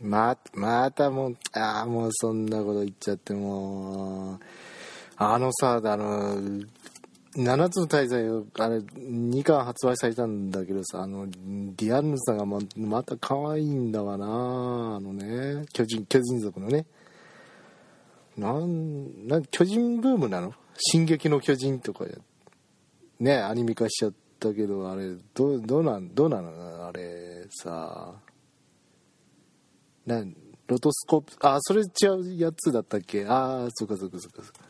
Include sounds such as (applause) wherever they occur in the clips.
ままたもうああもうそんなこと言っちゃってもうあのさあの7つの大罪をあれ2巻発売されたんだけどさあのディアンヌさんがままた可愛いんだわなあのね巨人巨人族のね。なんなん巨人ブームなの？進撃の巨人とかねアニメ化しちゃったけどあれどどうなんどうなの？あれさ。なロトスコープあそれ違うやつだったっけ？ああそっかそっかそっかそっか。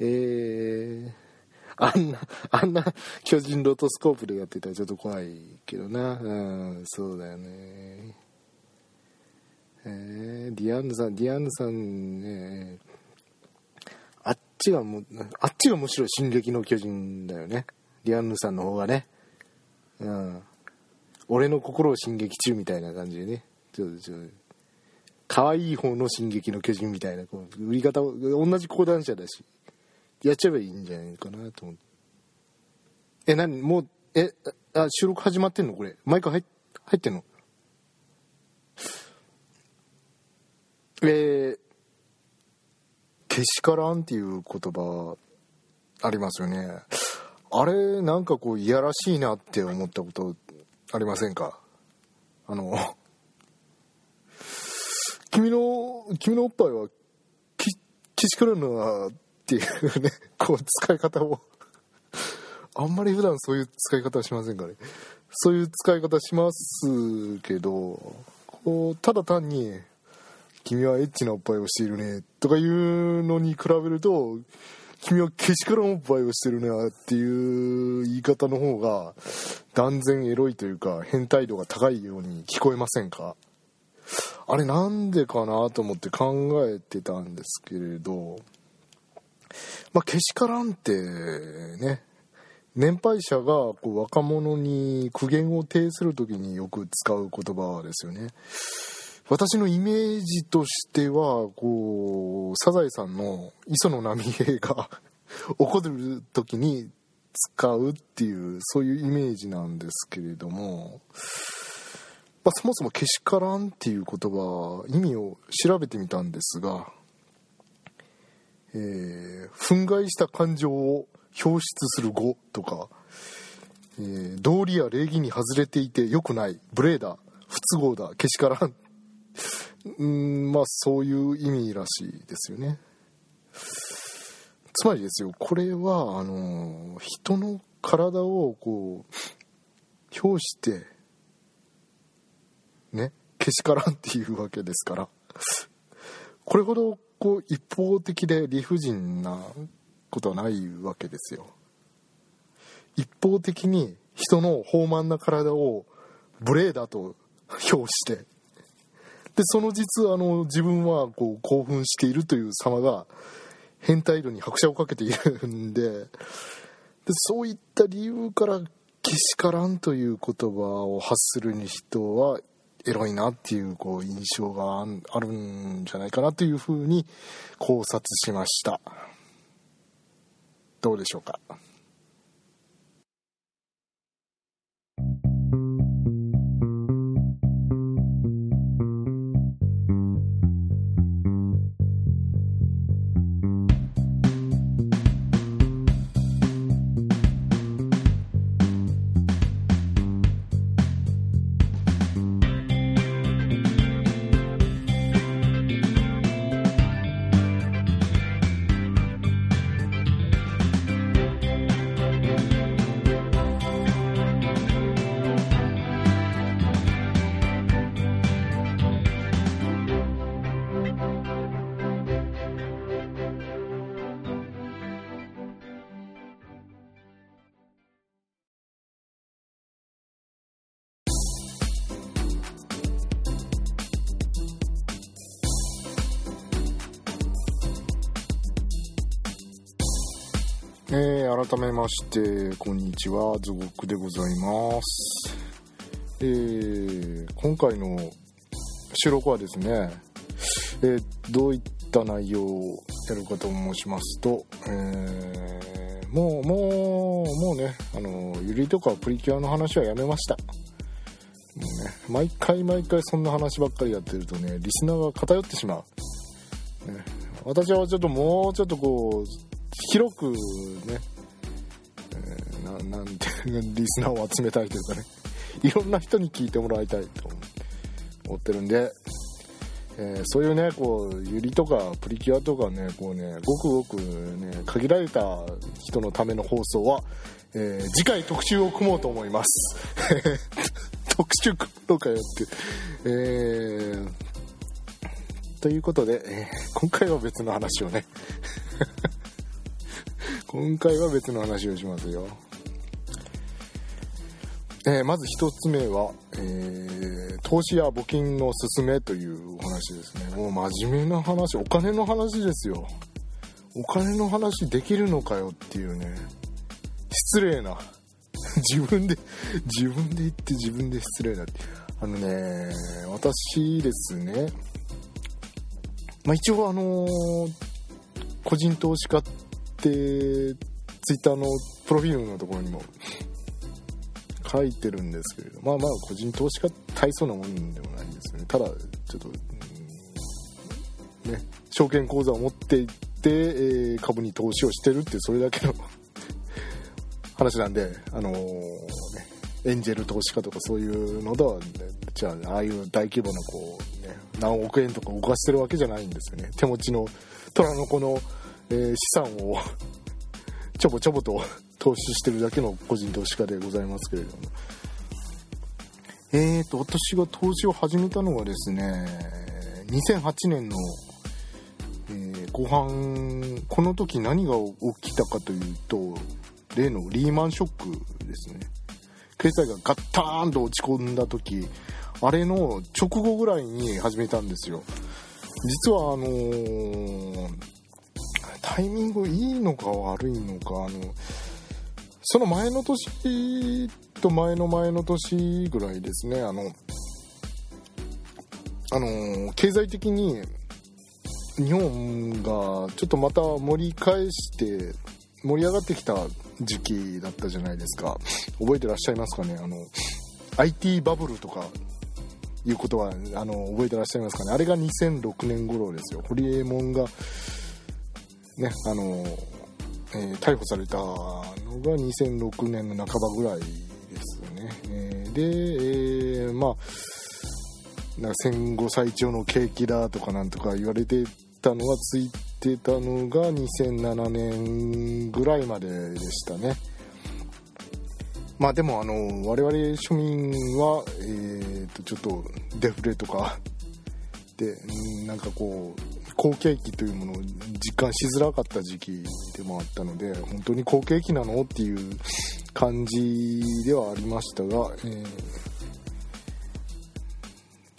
えー、あんなあんな巨人ロトスコープでやってたらちょっと怖いけどな。うんそうだよね。えー、ディアンヌさんディアンヌさんねあっちがもあっちがむしろ進撃の巨人だよね。ディアンヌさんの方がね。うん。俺の心を進撃中みたいな感じでね。ちょっとちょっと可愛い方の進撃の巨人みたいなこう売り方同じ講談社だしやっちゃえばいいんじゃないかなと思って。え何？もうえあ収録始まってんの？これ。マイク入入ってんの？えー、けしからんっていう言葉ありますよね。あれなんかこういやらしいなって思ったことありませんか？あの君の君のおっぱいはきけしからんなっていうね (laughs) こう使い方を。あんまり普段そういう使い方はしませんかね。そういう使い方しますけどこうただ単に君はエッチなおっぱいをしているねとかいうのに比べると君はけしからんおっぱいをしてるねっていう言い方の方が断然エロいというか変態度が高いように聞こえませんか？あれなんでかなと思って考えてたんですけれどまあけしからんってね年配者がこう若者に苦言を呈する時によく使う言葉ですよね。私のイメージとしてはこうサザエさんの磯野波平が (laughs) 怒る時に使うっていうそういうイメージなんですけれども、まあ、そもそも「けしからん」っていう言葉意味を調べてみたんですが、えー、憤慨した感情を表出する語とか、えー、道理や礼儀に外れていて良くない無礼だ不都合だけしからん。うんまあそういう意味らしいですよね。つまりですよこれはあの人の体をこう表してねけしからんっていうわけですから。(laughs) これほどこう一方的で理不尽なことはないわけですよ。一方的に人の豊満な体を無礼だと評してでその実あの自分はこう興奮しているという様が変態度に拍車をかけているんででそういった理由から「けしからん」という言葉を発する人はエロいなっていうこう印象があるんじゃないかなというふうに考察しました。どうでしょうか？改めましてこんにちは。ズゴックでございます。えー、今回の収録はですね、えー、どういった内容をやるかと申しますと、えー、もうもうもうねあのゆりとかプリキュアの話はやめました。もうね毎回毎回そんな話ばっかりやってるとねリスナーが偏ってしまう、ね、私はちょっともうちょっとこう広くね、なんてリスナーを集めたいというかね。(laughs) いろんな人に聞いてもらいたいと思ってるんで、えー、そういうねこうユリとかプリキュアとかねこうねごくごくね限られた人のための放送は、えー、次回特集を組もうと思います。(laughs) 特集組ろうかよって。えー、ということで、えー、今回は別の話をね。(laughs) 今回は別の話をしますよ。えー、まず1つ目は、えー、投資や募金の勧めというお話ですね。もう真面目な話お金の話ですよ。お金の話できるのかよっていうね。失礼な。(laughs) 自分で自分で言って自分で失礼だって。あのね私ですね。まあ一応あのー、個人投資家ってツイッターのプロフィールのところにも書いてるんですけれどまあまあ個人投資家大層なもんでもないんですよね。ただちょっと、うんね証券口座を持っていって、えー、株に投資をしてるってそれだけの (laughs) 話なんであのー、ねエンジェル投資家とかそういうのでは、ね、じゃあああいう大規模なこう、ね、何億円とか動かしてるわけじゃないんですよね。手持ちの虎の子の、えー、資産を (laughs) ちょぼちょぼと投資してるだけの個人投資家でございますけれども。えーと私が投資を始めたのはですね2008年の、えー、後半この時何が起きたかというと例のリーマンショックですね。経済がガッターンと落ち込んだ時あれの直後ぐらいに始めたんですよ。実はあのー、タイミングいいのか悪いのかあのその前の年と前の前の年ぐらいですね。あのあの経済的に日本がちょっとまた盛り返して盛り上がってきた時期だったじゃないですか。覚えてらっしゃいますかね？あの IT バブルとかいうことはあの覚えてらっしゃいますかね？あれが2006年頃ですよ。ホリエモンがねあのえー、逮捕されたのが2006年の半ばぐらいですね、えー、で、えー、まあなんか戦後最長の景気だとかなんとか言われてたのがついてたのが2007年ぐらいまででしたね。まあでもあの我々庶民は、えー、とちょっとデフレとかなんかこう好景気というものを実感しづらかった時期でもあったので本当に好景気なのっていう感じではありましたが、えー、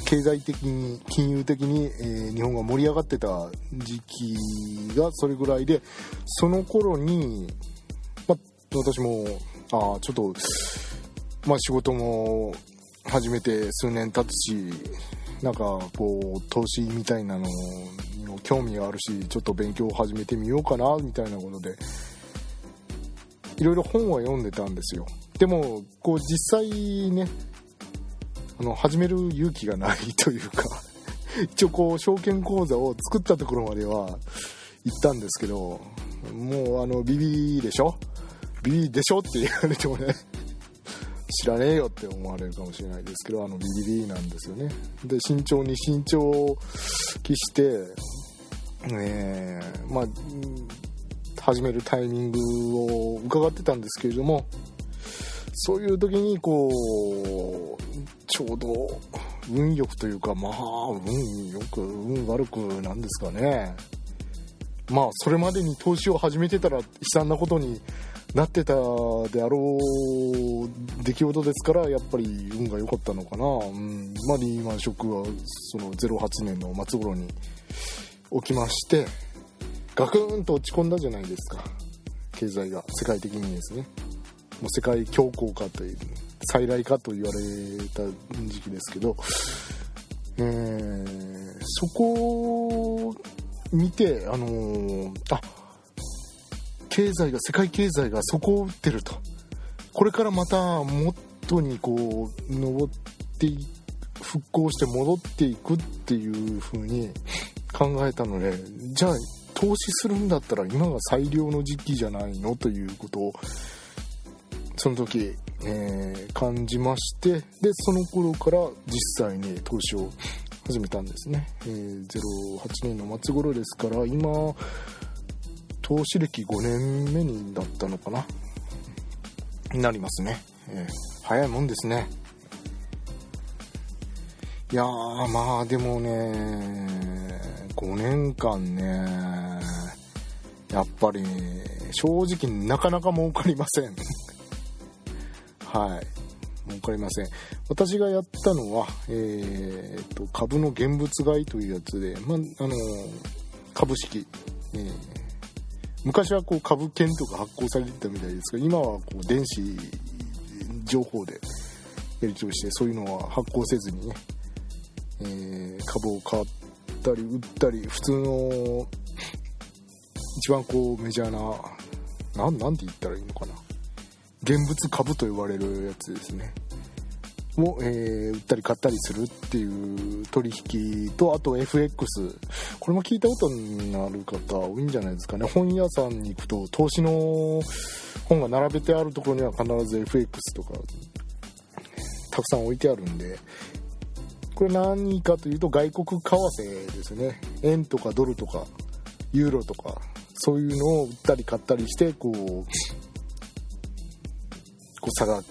経済的に金融的に、えー、日本が盛り上がってた時期がそれぐらいでその頃に、ま私もあちょっと、まあ、仕事も始めて数年経つしなんかこう投資みたいなのに興味があるしちょっと勉強を始めてみようかなみたいなことでいろいろ本は読んでたんですよ。でもこう実際ねあの始める勇気がないというか (laughs) 一応こう証券口座を作ったところまでは行ったんですけどもうあのビビでしょ？ビビでしょ？って言われてもね知らねえよって思われるかもしれないですけどあのビビビなんですよね。で慎重に慎重を期してえー、まあ始めるタイミングを伺ってたんですけれどもそういう時にこうちょうど運よくというかまあ運よく運悪くなんですかね。まあそれまでに投資を始めてたら悲惨なことになってたであろう出来事ですからやっぱり運が良かったのかな、うん。まあ、リーマンショックはその08年の末頃に起きましてガクンと落ち込んだじゃないですか。経済が世界的にですね。もう世界恐慌化という再来かと言われた時期ですけど、えー、そこを見てあのー、あ経済が世界経済が底を打ってると。これからまた元にこう登って復興して戻っていくっていう風に考えたのでじゃあ投資するんだったら今が最良の時期じゃないのということをその時、えー、感じましてでその頃から実際に投資を始めたんですね、えー、08年の末頃ですから今投資歴5年目になったのかな？になりますね、えー、早いもんですね。いやーまあでもね5年間ねやっぱり正直なかなか儲かりません。(laughs) はい。儲かりません。私がやったのは、えーと、株の現物買いというやつで、まあの株式、えー、昔はこう株券とか発行されてたみたいですけど今はこう電子情報でやり取りしてそういうのは発行せずにね、えー、株を買ったり売ったり普通の一番こうメジャーななんなんて言ったらいいのかな。現物株と言われるやつですね。を、えー、売ったり買ったりするっていう取引とあと FX これも聞いたことになる方多いんじゃないですかね。本屋さんに行くと投資の本が並べてあるところには必ず FX とかたくさん置いてあるんで。これ何かというと外国為替ですね。円とかドルとかユーロとかそういうのを売ったり買ったりしてこうこう差額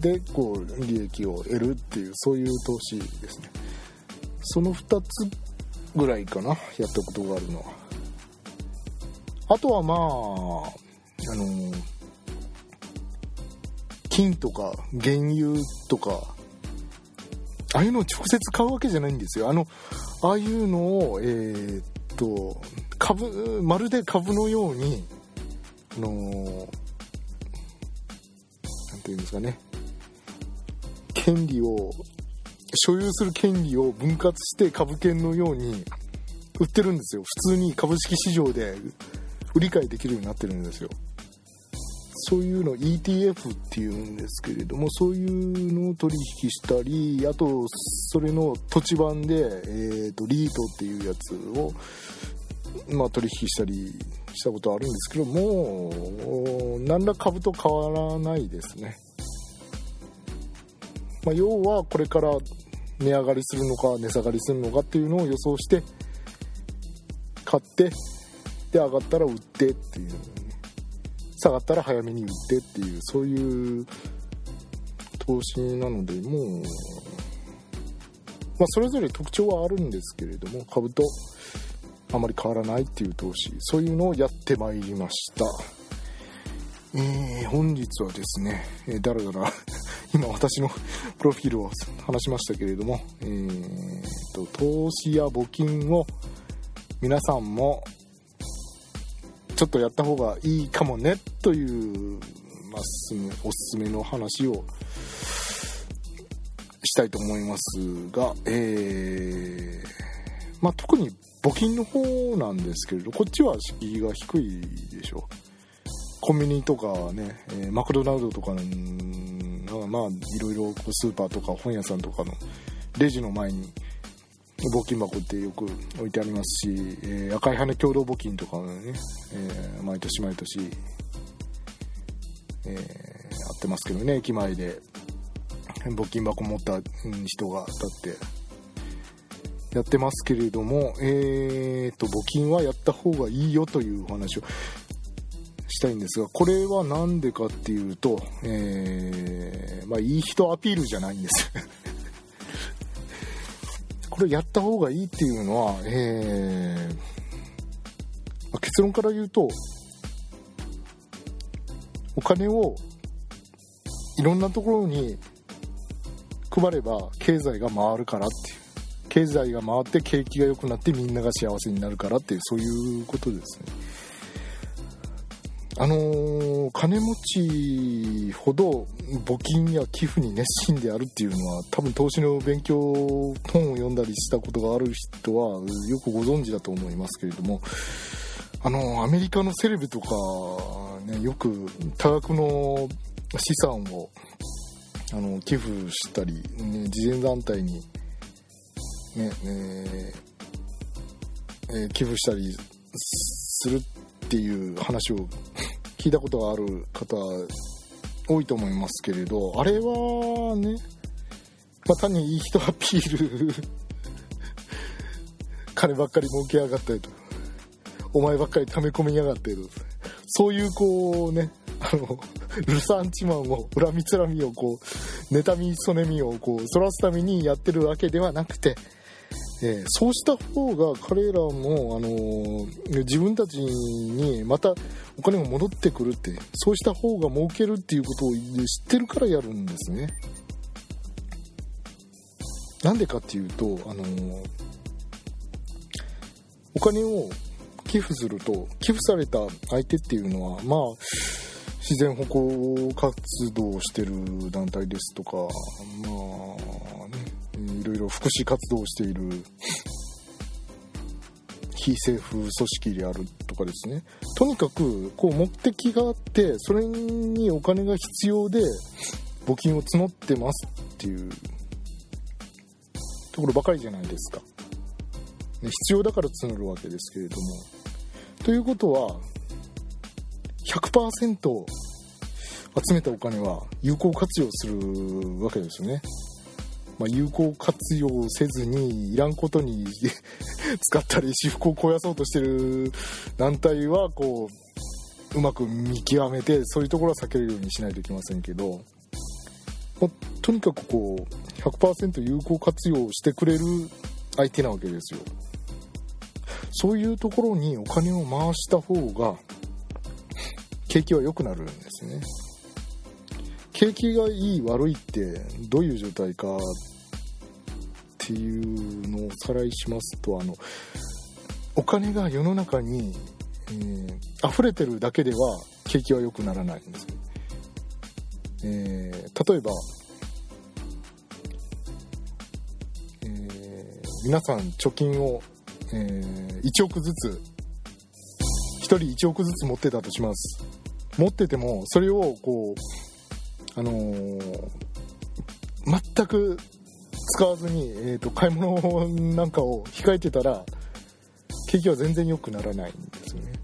でこう利益を得るっていうそういう投資ですね。その2つぐらいかなやったことがあるのは。あとはまああの金とか原油とかああいうのを直接買うわけじゃないんですよ。あのああいうのをえー、っと株まるで株のようにあの何て言うんですかね。権利を所有する権利を分割して株券のように売ってるんですよ。普通に株式市場で売り買いできるようになってるんですよ。そういうの ETF っていうんですけれどもそういうのを取引したりあとそれの土地版で、えーと、リートっていうやつを、まあ、取引したりしたことあるんですけども何ら株と変わらないですね。まあ、要はこれから値上がりするのか値下がりするのかっていうのを予想して買ってで上がったら売ってっていう、下がったら早めに売ってっていうそういう投資なのでもう、まあ、それぞれ特徴はあるんですけれども株とあまり変わらないっていう投資そういうのをやってまいりました。えー、本日はですね、えー、だらだら (laughs) 今私のプロフィールを話しましたけれども、えーと、投資や募金を皆さんもちょっとやった方がいいかもねという、まあ、おすすめの話をしたいと思いますが、えーまあ、特に募金の方なんですけれどこっちは敷居が低いでしょう。コンビニとかね、えー、マクドナルドとかのまあいろいろスーパーとか本屋さんとかのレジの前に募金箱ってよく置いてありますし、えー、赤い羽共同募金とかね、えー、毎年毎年、えー、やってますけどね駅前で。募金箱持った人が立ってやってますけれども、えーと、募金はやった方がいいよというお話をしたいんですが、これは何でかっていうと、えー、まあ、いい人アピールじゃないんです (laughs) これやった方がいいっていうのは、えー、結論から言うと、お金をいろんなところに配れば経済が回るからっていう。経済が回って景気が良くなってみんなが幸せになるからっていうそういうことですね。あのー、金持ちほど募金や寄付に熱心であるっていうのは多分投資の勉強本を読んだりしたことがある人はよくご存知だと思いますけれどもあのアメリカのセレブとか、ね、よく多額の資産をあの寄付したり、ね、慈善団体に、ねえーえー、寄付したりするってていう話を聞いたことがある方多いと思いますけれどあれはね、まあ、単にいい人アピール金ばっかり儲けやがったりと。お前ばっかり溜め込みやがってと。そういうこうねあのルサンチマンを恨みつらみをこう妬みそねみをこうそらすためにやってるわけではなくてえー、そうした方が彼らも、あのー、自分たちにまたお金が戻ってくるってそうした方が儲けるっていうことを知ってるからやるんですね。なんでかっていうと、あのー、お金を寄付すると寄付された相手っていうのはまあ自然保護活動をしてる団体ですとかまあろいろ福祉活動をしている非政府組織であるとかですね。とにかくこう目的があってそれにお金が必要で募金を募ってますっていうところばかりじゃないですか、ね、必要だから募るわけですけれども。ということは100%集めたお金は有効活用するわけですよね。まあ、有効活用せずにいらんことに (laughs) 使ったり私服を肥やそうとしてる団体はこううまく見極めてそういうところは避けるようにしないといけませんけど、まあ、とにかくこう100%有効活用してくれる相手なわけですよ。そういうところにお金を回した方が景気は良くなるんですね。景気がいい悪いってどういう状態かっていうのをさらいしますとあのお金が世の中に、えー、溢れてるだけでは景気は良くならないんです、えー、例えば、えー、皆さん貯金を、えー、1億ずつ1人1億ずつ持ってたとします。持っててもそれをこうあのー、全く使わずに、えーと、買い物なんかを控えてたら景気は全然良くならないんですよね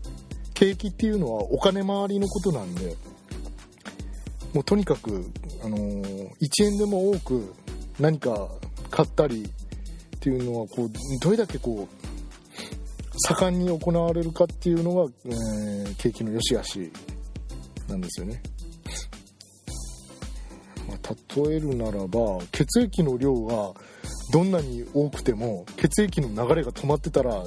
景気っていうのはお金回りのことなんでもうとにかく、あのー、1円でも多く何か買ったりっていうのはこうどれだけこう盛んに行われるかっていうのが、えー、景気の良し悪しなんですよね。例えるならば血液の量がどんなに多くても血液の流れが止まってたら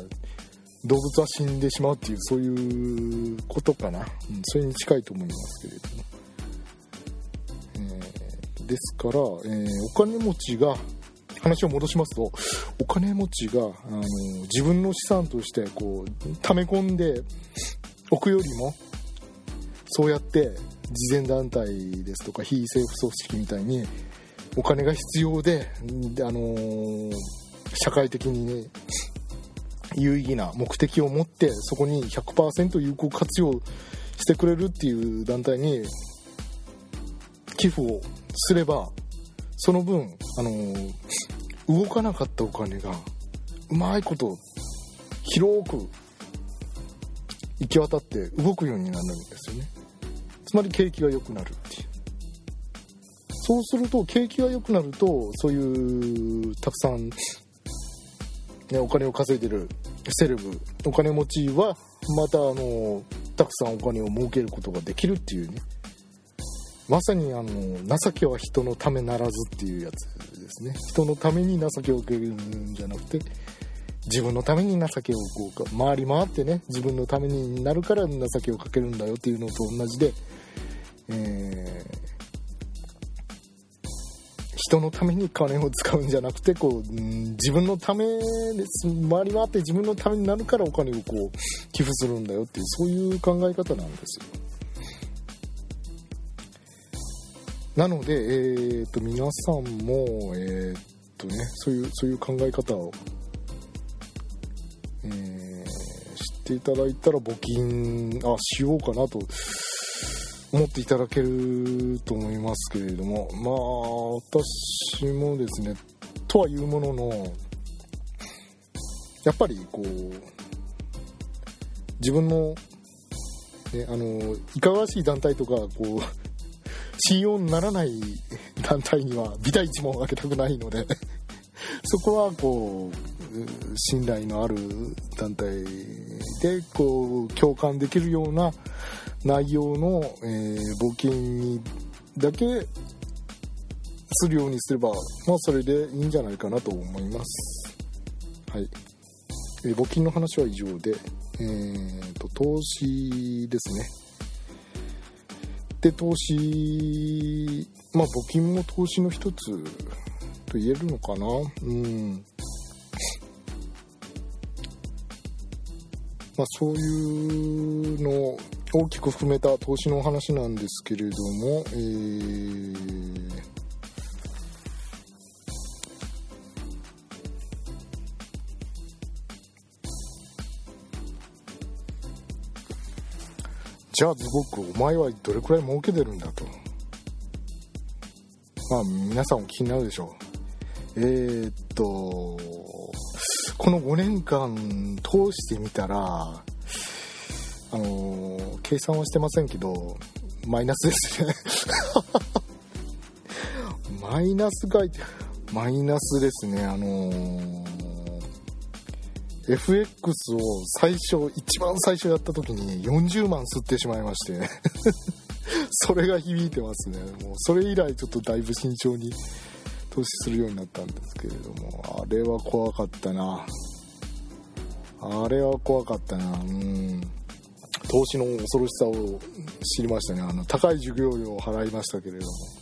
動物は死んでしまうっていうそういうことかな、うん、それに近いと思いますけれども、えー、ですから、えー、お金持ちが話を戻しますとお金持ちがあの自分の資産としてこう溜め込んでおくよりもそうやって慈善団体ですとか非政府組織みたいにお金が必要で、あのー、社会的にね有意義な目的を持ってそこに100%有効活用してくれるっていう団体に寄付をすればその分、あのー、動かなかったお金がうまいこと広く行き渡って動くようになるんですよね。つまり景気が良くなるっていう。そうすると景気が良くなるとそういうたくさん、ね、お金を稼いでるセレブお金持ちはまたあのたくさんお金を儲けることができるっていうね。まさにあの情けは人のためならずっていうやつですね。人のために情けを受けるんじゃなくて自分のために情けをこうか回り回ってね自分のためになるから情けをかけるんだよっていうのと同じでえー、人のために金を使うんじゃなくてこう、うん自分のためです回り回って自分のためになるからお金をこう寄付するんだよっていうそういう考え方なんですよ。なので、えーと、皆さんも、えーとね、そういうそういう考え方を、えー、知っていただいたら募金あしようかなと思っていただけると思いますけれどもまあ私もですねとはいうもののやっぱりこう自分の、ね、あのいかがわしい団体とかこう (laughs) 信用にならない団体にはビタ一文をあげたくないので (laughs) そこはこう信頼のある団体でこう共感できるような内容の、えー、募金にだけするようにすれば、まあ、それでいいんじゃないかなと思います。はい。えー、募金の話は以上で、えーと、投資ですね。で、投資、まあ、募金も投資の一つと言えるのかな？うん。まあ、そういうのを大きく含めた投資のお話なんですけれども、えー、じゃあすごくお前はどれくらい儲けてるんだと。まあ皆さんお気になるでしょう。えー、っとこの5年間通してみたらあの計算はしてませんけどマイナスですね。(laughs) マイナスがマイナスですね。あのー FX を最初一番最初やった時に40万吸ってしまいまして (laughs) それが響いてますね。もうそれ以来ちょっとだいぶ慎重に投資するようになったんですけれどもあれは怖かったな。あれは怖かったな。うん。投資の恐ろしさを知りましたね。あの高い授業料を払いましたけれども。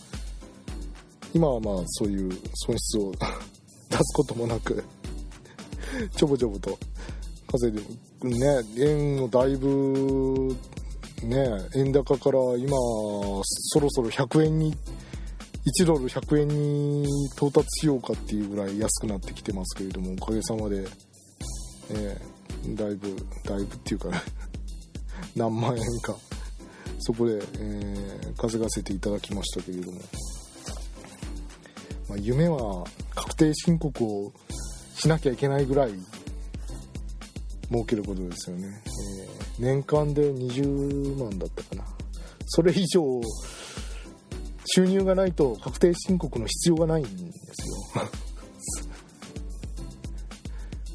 今はまあそういう損失を出すこともなくちょぼちょぼと稼いでね円もだいぶね円高から今そろそろ100円に1ドル100円に到達しようかっていうぐらい安くなってきてますけれどもおかげさまで、ね、だいぶだいぶっていうか、何万円か。そこで、えー、稼がせていただきましたけれども、まあ、夢は確定申告をしなきゃいけないぐらい儲けることですよね、えー、年間で20万だったかな。それ以上収入がないと確定申告の必要がないんですよ。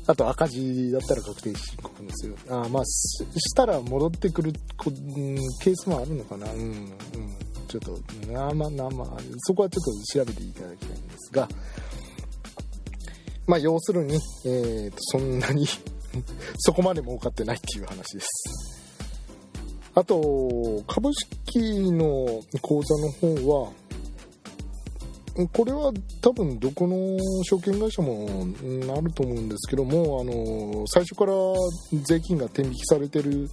あと赤字だったら確定申告ですよ。あまあしたら戻ってくるケースもあるのかな。うん、うん、ちょっとまあまあまあそこはちょっと調べていただきたいんですが。まあ要するに、えー、とそんなに (laughs) そこまで儲かってないっていう話です。あと、株式の口座の方は、これは多分どこの証券会社もなると思うんですけども、あの、最初から税金が天引きされてるっ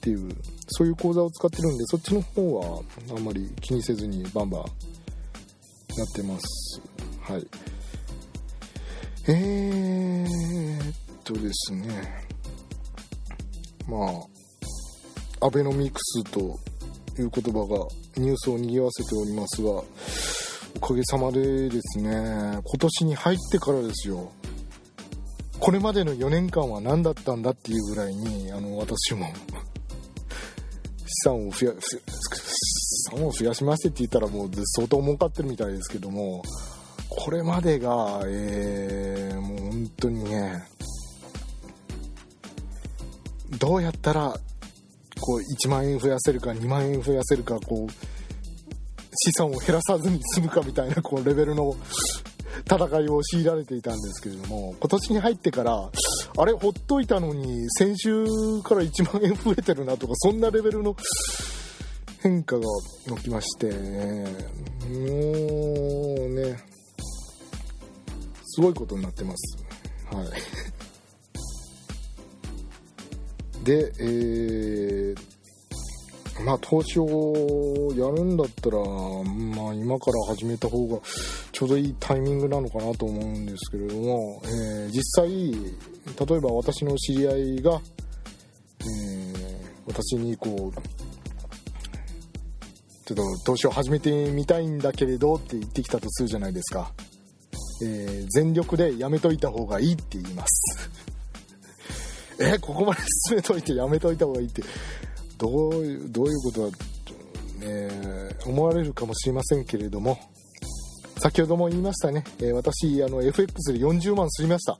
ていう、そういう口座を使ってるんで、そっちの方はあんまり気にせずにバンバンやってます。はい。えーっとですねまあアベノミクスという言葉がニュースを賑わせておりますがおかげさまでですね今年に入ってからですよ。これまでの4年間は何だったんだっていうぐらいにあの私も (laughs) 資産を増や資産を増やしましてって言ったらもう相当儲かってるみたいですけどもこれまでが、えー、もう本当にね、どうやったら、こう、1万円増やせるか、2万円増やせるか、こう、資産を減らさずに済むかみたいな、こう、レベルの戦いを強いられていたんですけれども、今年に入ってから、あれ、ほっといたのに、先週から1万円増えてるなとか、そんなレベルの変化が起きまして、もうね、すごいことになってます。はい。で、えー、まあ投資をやるんだったら、まあ今から始めた方がちょうどいいタイミングなのかなと思うんですけれども、えー、実際、例えば私の知り合いが、えー、私にこう、ちょっと投資を始めてみたいんだけれどって言ってきたとするじゃないですか、えー、全力でやめといた方がいいって言います。(laughs) えここまで進めといてやめといた方がいいってどういうどういうことは、ね、思われるかもしれませんけれども。先ほども言いましたね、えー、私あの FX で40万すりました。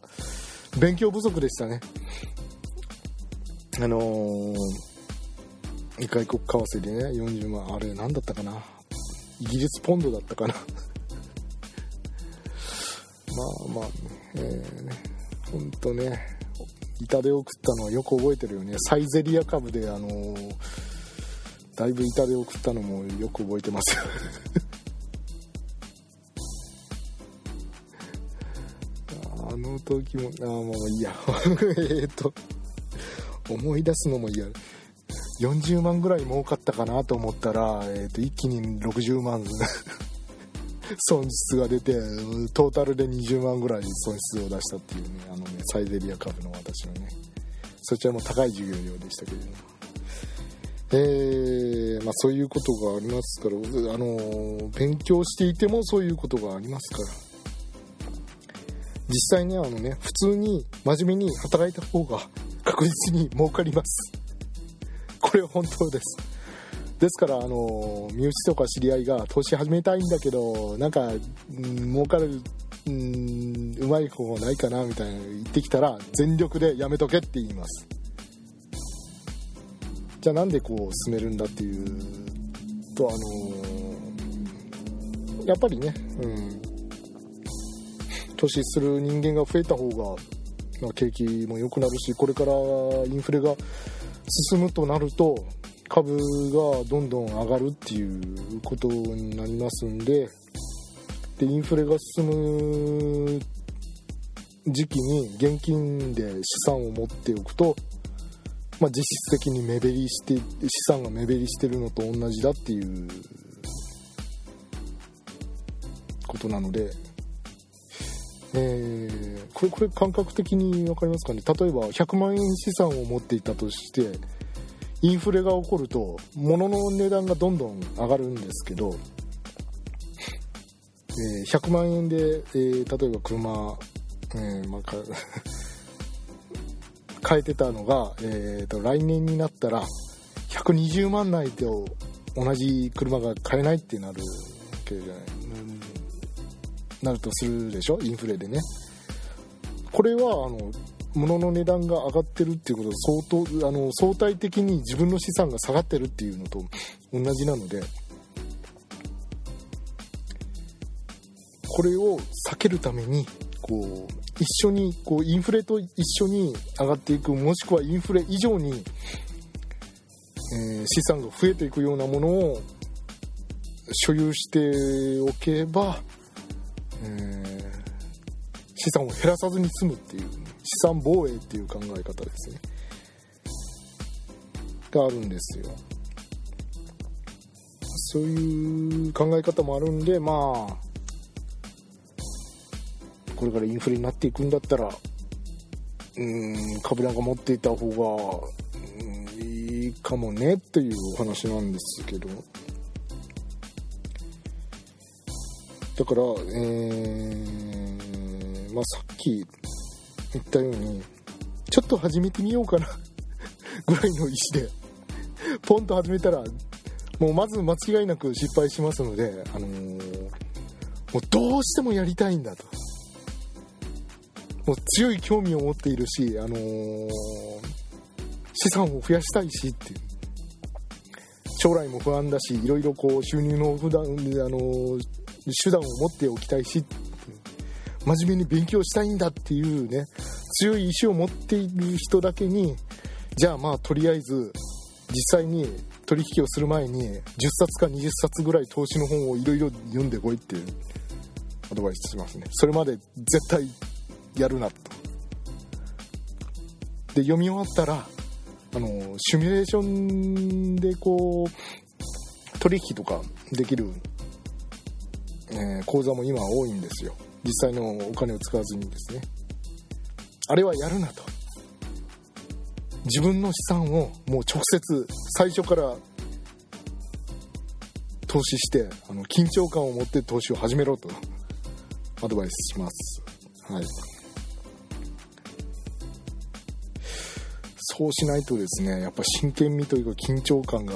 勉強不足でしたね。あのー、外国為替でね40万。あれ何だったかな。イギリスポンドだったかな。(laughs) まあまあ、えー、ねほんとね。痛手を食ったのはよく覚えてるよね。サイゼリア株であのー、だいぶ痛手を食ったのもよく覚えてますよ。(laughs) あの時もああもういいや。(laughs) えっと思い出すのも嫌。40万ぐらい儲かったかなと思ったら、えー、と一気に60万。損失が出てトータルで20万ぐらい損失を出したっていうねあのねサイゼリア株の私のね。そちらも高い授業料でしたけれども。えー、まあ、そういうことがありますからあの勉強していてもそういうことがありますから。実際にあのね普通に真面目に働いた方が確実に儲かります。これは本当です。ですからあの身内とか知り合いが投資始めたいんだけどなんか、うん、儲かるうんうまい方法ないかなみたいな言ってきたら全力でやめとけって言いますじゃあなんでこう進めるんだっていうとあの、やっぱりね、うん、投資する人間が増えた方が、ま、景気も良くなるしこれからインフレが進むとなると株がどんどん上がるっていうことになりますんででインフレが進む時期に現金で資産を持っておくと、まあ、実質的に目減りして資産が目減りしてるのと同じだっていうことなので、えー、これこれ感覚的に分かりますかね？例えば100万円資産を持っていたとしてインフレが起こると物の値段がどんどん上がるんですけど、えー、100万円で、えー、例えば車、えーまあ、(laughs) 買えてたのが、えーと、来年になったら120万ないと同じ車が買えないってなるわけじゃない、うん、なるとするでしょ？インフレでね。これはあの物の値段が上がってるっていうことで相当あの相対的に自分の資産が下がってるっていうのと同じなのでこれを避けるためにこう一緒にこうインフレと一緒に上がっていくもしくはインフレ以上に、え、資産が増えていくようなものを所有しておけば、え、資産を減らさずに済むっていう。資産防衛っていう考え方ですね。があるんですよ。そういう考え方もあるんでまあこれからインフレになっていくんだったらうん株なんか持っていた方がいいかもねっていうお話なんですけど。だから、えー、まあ、さっき言ったようにちょっと始めてみようかな。(laughs) ぐらいの意思で。ポンと始めたらもうまず間違いなく失敗しますので、あのー、もうどうしてもやりたいんだと。もう強い興味を持っているし、あのー、資産を増やしたいしっていう。将来も不安だしいろいろこう収入の普段、あのー、手段を持っておきたいし真面目に勉強したいんだっていうね強い意志を持っている人だけにじゃあまあとりあえず実際に取引をする前に10冊か20冊ぐらい投資の本をいろいろ読んでこいっていうアドバイスしますね。それまで絶対やるなと。で読み終わったらあのシミュレーションでこう取引とかできる、えー、講座も今多いんですよ。実際のお金を使わずにですね。あれはやるなと。自分の資産をもう直接最初から投資してあの緊張感を持って投資を始めろと。アドバイスします。はい。そうしないとですねやっぱ真剣味というか緊張感が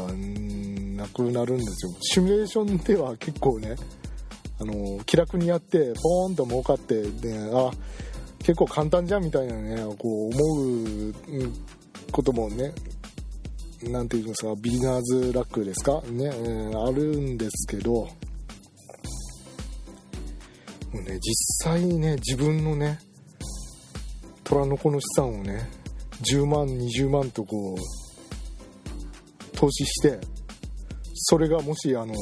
なくなるんですよ。シミュレーションでは結構ねあの気楽にやってポーンと儲かってであ結構簡単じゃんみたいなねこう思うこともねなんていうんですかビギナーズラックですか？ね、えー、あるんですけどもうね実際にね自分のね虎の子の資産をね10万20万とこう投資してそれがもしあの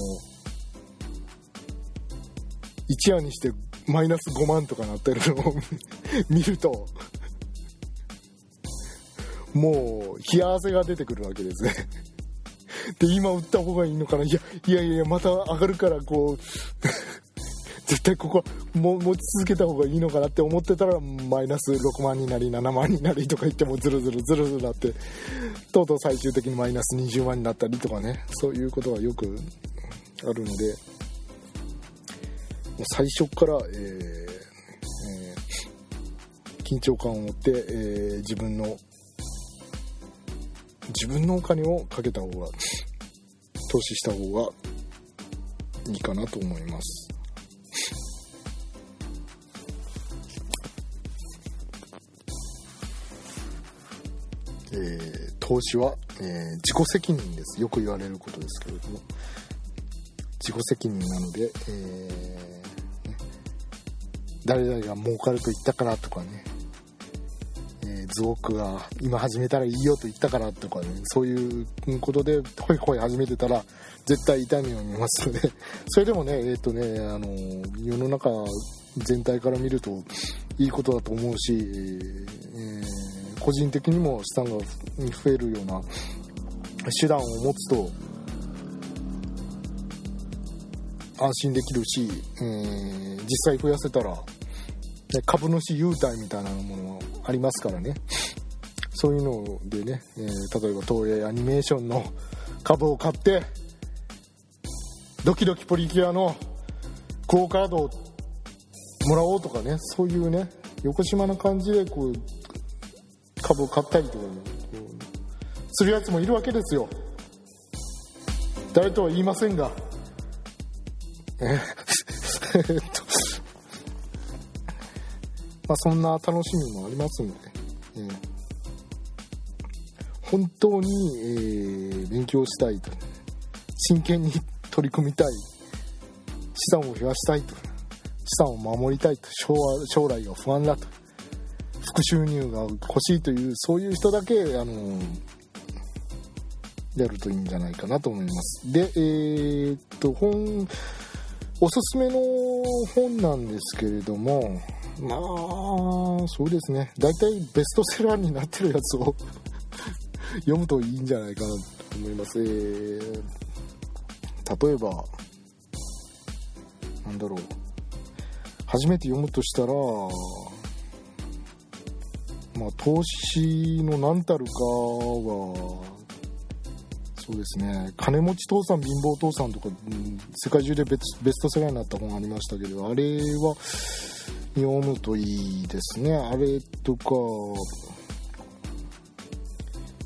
一夜にしてマイナス5万とかなってるのを見るともう冷や汗が出てくるわけですね。で今売った方がいいのかな？いやいやいやまた上がるからこう (laughs) 絶対ここも持ち続けた方がいいのかなって思ってたらマイナス6万になり7万になりとか言ってもズルズルズルズルなってとうとう最終的にマイナス20万になったりとかね。そういうことがよくあるので。最初から、えーえー、緊張感を持って、えー、自分の自分のお金をかけた方が投資した方がいいかなと思います。えー、投資は、えー、自己責任です。よく言われることですけれども。自己責任なので、えー、誰々が儲かると言ったからとかね、えー、ズオクが今始めたらいいよと言ったからとかねそういうことでほいほい始めてたら絶対痛みを見ますので (laughs) それでもねえっ、とねあの世の中全体から見るといいことだと思うし、えー個人的にも資産が増えるような手段を持つと安心できるし、えー、実際増やせたらね株主優待みたいなものもありますからね。そういうのでね、えー、例えば東映アニメーションの (laughs) 株を買ってドキドキプリキュアのクオ・カードをもらおうとかねそういうね横島な感じでこう株を買ったりとか、するやつもいるわけですよ。誰とは言いませんが。えっとまあそんな楽しみもありますんで、えー、本当に、えー、勉強したいと真剣に取り組みたい資産を増やしたいと資産を守りたいと将来が不安だと副収入が欲しいというそういう人だけあのやるといいんじゃないかなと思います。でえー、っと本おすすめの本なんですけれどもまあそうですね。大体ベストセラーになってるやつを (laughs) 読むといいんじゃないかなと思います、えー、例えばなんだろう。初めて読むとしたらまあ、投資の何たるかはそうですね。金持ち父さん貧乏父さんとか、うん、世界中でベストセラーになった本ありましたけどあれは読むといいですね。あれとか、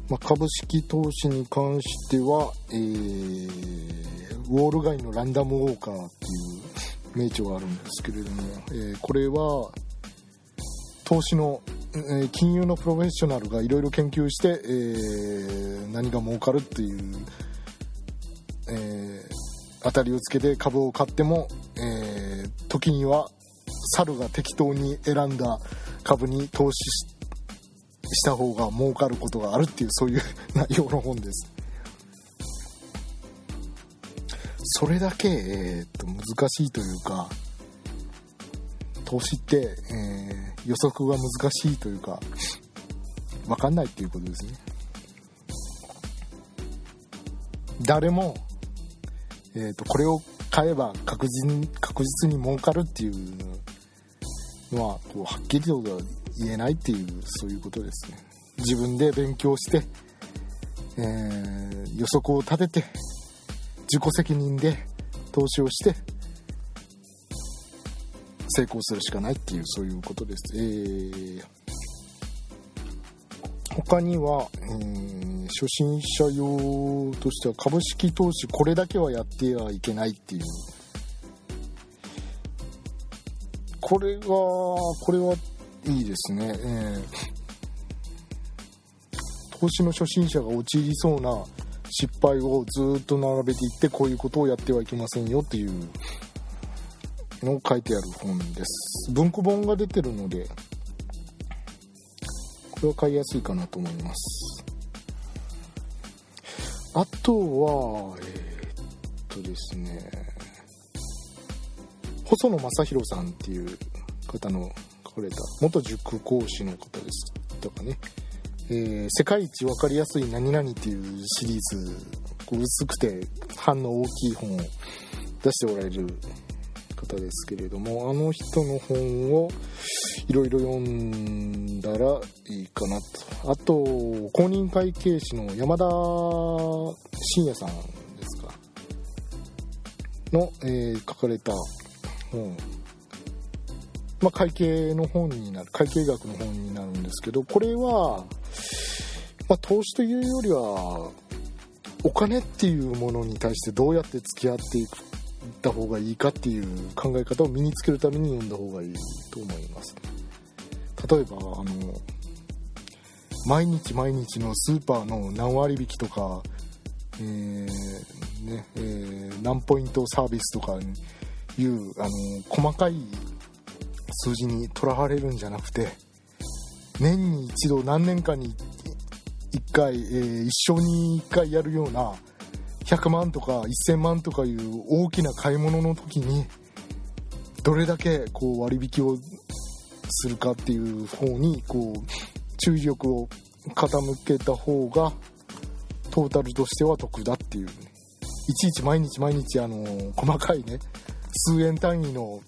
まあ、株式投資に関しては、えー、ウォール街のランダムウォーカーっていう名著があるんですけれども、えー、これは投資のえ金融のプロフェッショナルがいろいろ研究して、えー、何が儲かるっていう、えー、当たりをつけて株を買っても、えー、時には猿が適当に選んだ株に投資した方が儲かることがあるっていうそういう内容の本です。それだけ、えー、っと難しいというか投資って、えー、予測が難しいというか分かんないっていうことですね。誰も、えーと、これを買えば確実に確実に儲かるっていうのはこうはっきりとは言えないっていうそういうことですね。自分で勉強して、えー、予測を立てて自己責任で投資をして成功するしかないっていうそういうことです。えー、他には、えー、初心者用としては株式投資これだけはやってはいけないっていう。これはこれはいいですね、えー、投資の初心者が陥りそうな失敗をずっと並べていってこういうことをやってはいけませんよっていう。の書いてある本です。文庫本が出てるのでこれは買いやすいかなと思います。あとはえー、っとですね細野正弘さんっていう方の書かれた元塾講師の方ですとかね。えー、世界一分かりやすい何々っていうシリーズこう薄くて反応大きい本を出しておられる方ですけれどもあの人の本をいろいろ読んだらいいかなと。あと公認会計士の山田信也さんですか？の、えー、書かれた本。まあ、会計の本になる会計学の本になるんですけどこれは、まあ、投資というよりはお金っていうものに対してどうやって付き合っていくった方がいいかっていう考え方を身につけるために読んだ方がいいと思います。例えばあの毎日毎日のスーパーの何割引とか、えー、ねえー、何ポイントサービスとかいうあの細かい数字にとらわれるんじゃなくて年に一度何年かに1回、えー、一生に1回やるような100万とか1000万とかいう大きな買い物の時にどれだけこう割引をするかっていう方にこう注意力を傾けた方がトータルとしては得だっていう、いちいち毎日毎日あの細かいね数円単位の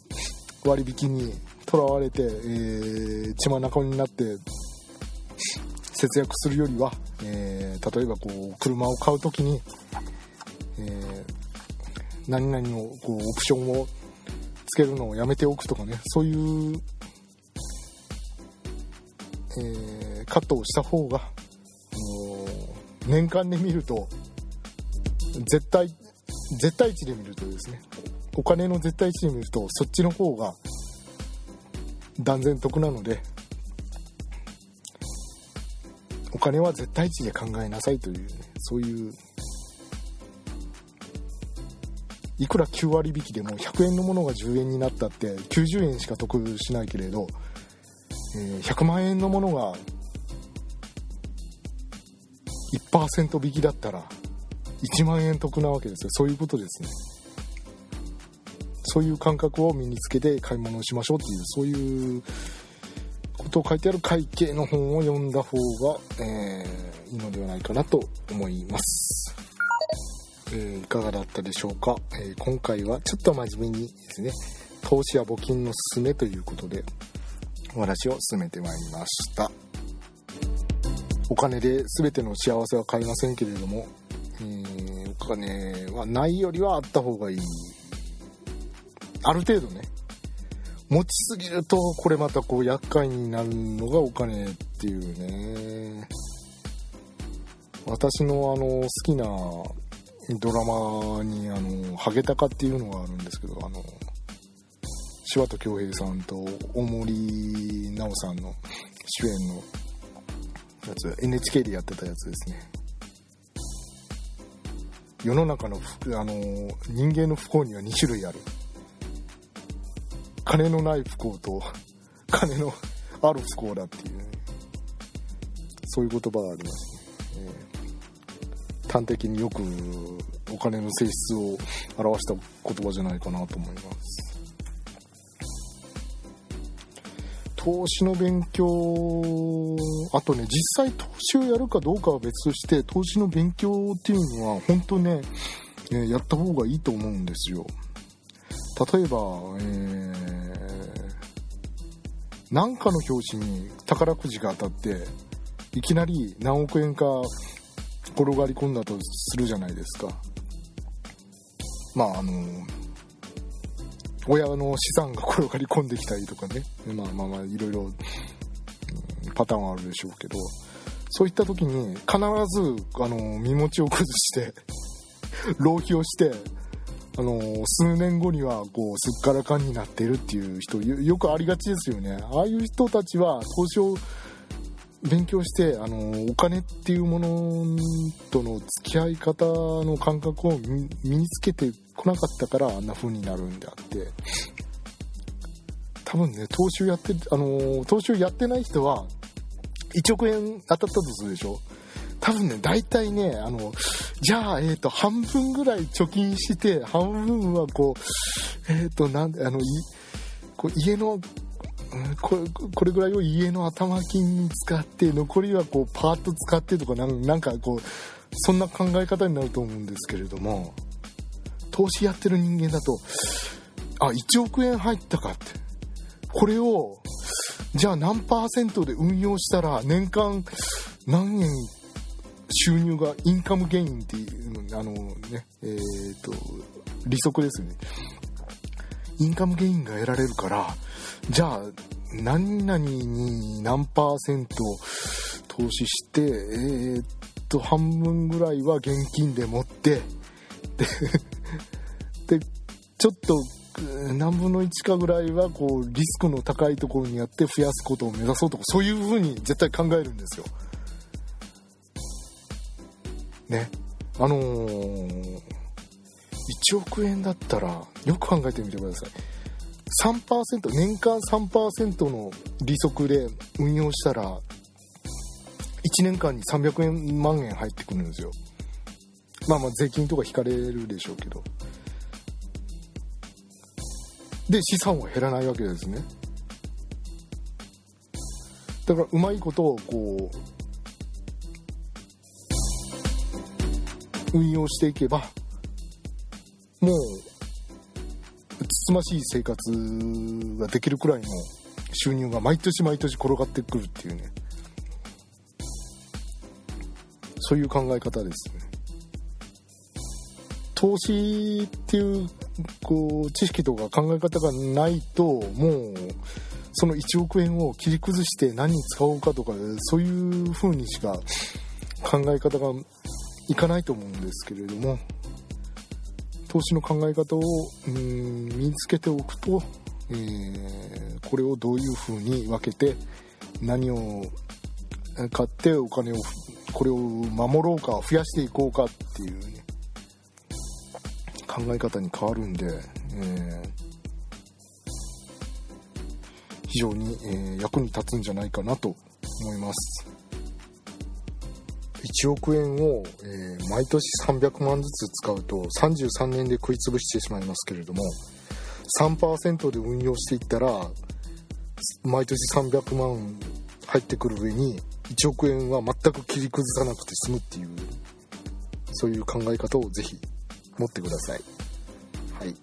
割引にとらわれて、え、血まなこになって節約するよりは、え、例えばこう車を買う時にえー、何々のこうオプションをつけるのをやめておくとかねそういう、えー、カットをした方が年間で見ると絶対絶対値で見るとですね。お金の絶対値で見るとそっちの方が断然得なのでお金は絶対値で考えなさいという、ね、そういういくら9割引きでも100円のものが10円になったって90円しか得しないけれど、え、100万円のものが1%引きだったら1万円得なわけですよ。そういうことですね。そういう感覚を身につけて買い物をしましょうっていうそういうことを書いてある会計の本を読んだ方が、えー、いいのではないかなと思います。え、いかがだったでしょうか、え、今回はちょっと真面目にですね投資や募金のすすめということでお話を進めてまいりました。お金で全ての幸せは買いませんけれども、えー、お金はないよりはあった方がいい。ある程度ね持ちすぎるとこれまたこう厄介になるのがお金っていうね。私のあの好きなドラマにあのハゲタカっていうのがあるんですけどあの柴田恭平さんと大森奈緒さんの主演のやつ NHK でやってたやつですね。世の中のあの人間の不幸には2種類ある。金のない不幸と金のある不幸だっていう、ね、そういう言葉がありますね、えー端的によくお金の性質を表した言葉じゃないかなと思います。投資の勉強あとね実際投資をやるかどうかは別として投資の勉強っていうのは本当ね、え、やった方がいいと思うんですよ。例えば、えー、なんかの表紙に宝くじが当たっていきなり何億円か転がり込んだとするじゃないですか。まああの親の資産が転がり込んできたりとかね。まあまあまあいろいろパターンはあるでしょうけど。そういった時に必ずあの身持ちを崩して (laughs) 浪費をしてあの数年後にはこうすっからかんになってるっていう人よくありがちですよね。ああいう人たちは投資を勉強してあのお金っていうものとの付き合い方の感覚を身につけてこなかったからあんな風になるんであって。多分ね投資をやってあの投資をやってない人は1億円当たったとするでしょ？多分ね大体ねあのじゃあ、えーと、半分ぐらい貯金して半分はこうえっ、ー、となんあのいこう家のこれこれぐらいを家の頭金に使って残りはこうパーッと使ってとかなんかこうそんな考え方になると思うんですけれども投資やってる人間だとあ1億円入ったかって。これをじゃあ何パーセントで運用したら年間何円収入がインカムゲインっていうあのねえっ、と利息ですね。インカムゲインが得られるからじゃあ何々に何パーセント投資してえー、っと半分ぐらいは現金で持って (laughs) ででちょっと何分の1かぐらいはこうリスクの高いところにやって増やすことを目指そうとかそういうふうに絶対考えるんですよ。ねあのー、1億円だったらよく考えてみてください。3%年間3%の利息で運用したら1年間に300万円入ってくるんですよ。まあまあ税金とか引かれるでしょうけど。で資産は減らないわけですね。だからうまいことをこう運用していけばもうつましい生活ができるくらいの収入が毎年毎年転がってくるっていうね。そういう考え方ですね。投資っていうこう知識とか考え方がないともうその1億円を切り崩して何に使おうかとかそういう風にしか考え方がいかないと思うんですけれども。投資の考え方をうん身につけておくと、えー、これをどういうふうに分けて何を買ってお金をこれを守ろうか増やしていこうかっていう、ね、考え方に変わるんで、えー、非常に、えー、役に立つんじゃないかなと思います。1億円を、えー、毎年300万ずつ使うと33年で食い潰してしまいますけれども3%で運用していったら毎年300万入ってくる上に1億円は全く切り崩さなくて済むっていうそういう考え方をぜひ持ってください。はい、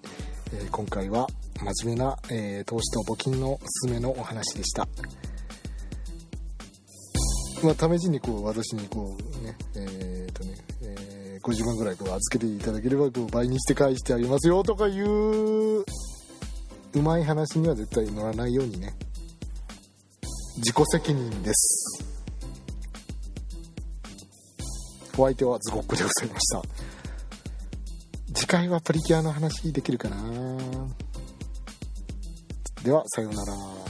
えー、今回は真面目な、えー、投資と募金のおすすめのお話でした。まあ、試しにこう私にこうねえっ、とね、えー、50万ぐらいこう預けていただければこう倍にして返してあげますよとかいううまい話には絶対乗らないようにね。自己責任です。お相手はズゴックでございました。次回はプリキュアの話できるかな。ではさようなら。